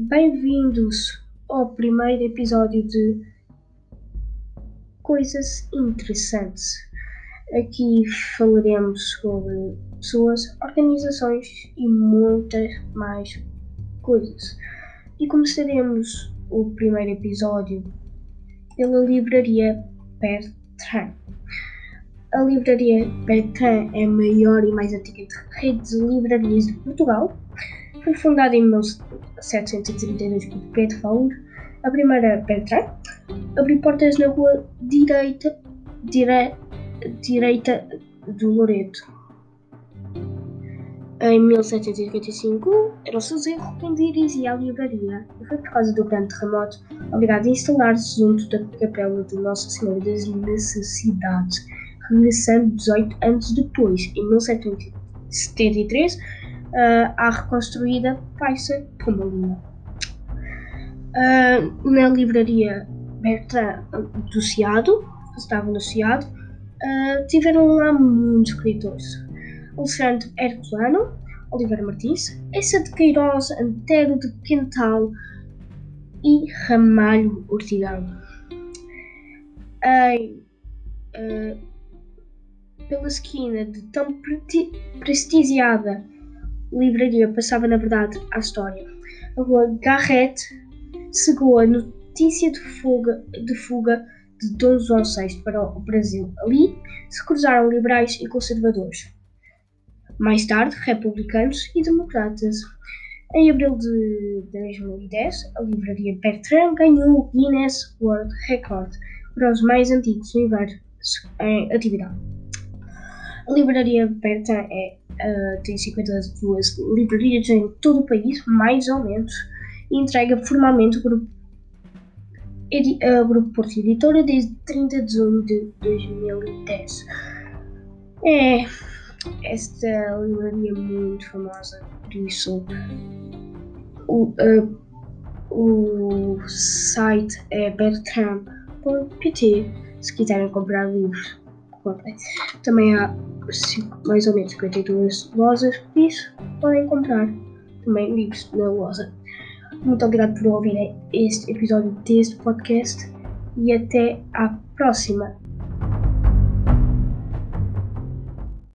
Bem-vindos ao primeiro episódio de Coisas Interessantes. Aqui falaremos sobre pessoas, organizações e muitas mais coisas. E começaremos o primeiro episódio pela livraria Bertrand. A livraria Bertrand é a maior e mais antiga rede de livrarias de Portugal. Foi fundada em 1732 por Pedro Faur. A primeira Bertrand abriu portas na rua direita, dire, direita do Loreto. Em 1755, era o seu Zerro quem dirigia a livraria e foi por causa do grande terremoto obrigado a instalar-se junto da capela de Nossa Senhora das Necessidades regressando 18 anos depois, em 1773, uh, à reconstruída Paisa Pomalina. Uh, na livraria Bertrand do Ciado, estava no Ciado, uh, tiveram lá muitos escritores. Alexandre Herculano, Oliveira Martins, Essa de Queiroz, Antero de Quental e Ramalho Ortigão. Em uh, pela esquina de tão prestigiada livraria passava na verdade a história. A rua Garrett segou a notícia de fuga, de fuga de Dom João VI para o Brasil. Ali se cruzaram liberais e conservadores. Mais tarde, republicanos e democratas. Em abril de 2010, a livraria Bertrand ganhou o Guinness World Record para os mais antigos universos em atividade. A livraria Berta é, uh, tem 52 livrarias em todo o país, mais ou menos, e entrega formalmente o grupo, edi, uh, grupo Porto Editora desde 30 de junho de 2010. É, esta livraria é muito famosa, por isso o, uh, o site é bertrand.pt se quiserem comprar livros. Também há mais ou menos 52 lojas, por isso podem comprar também livros na loja. Muito obrigado por ouvirem este episódio deste podcast e até à próxima.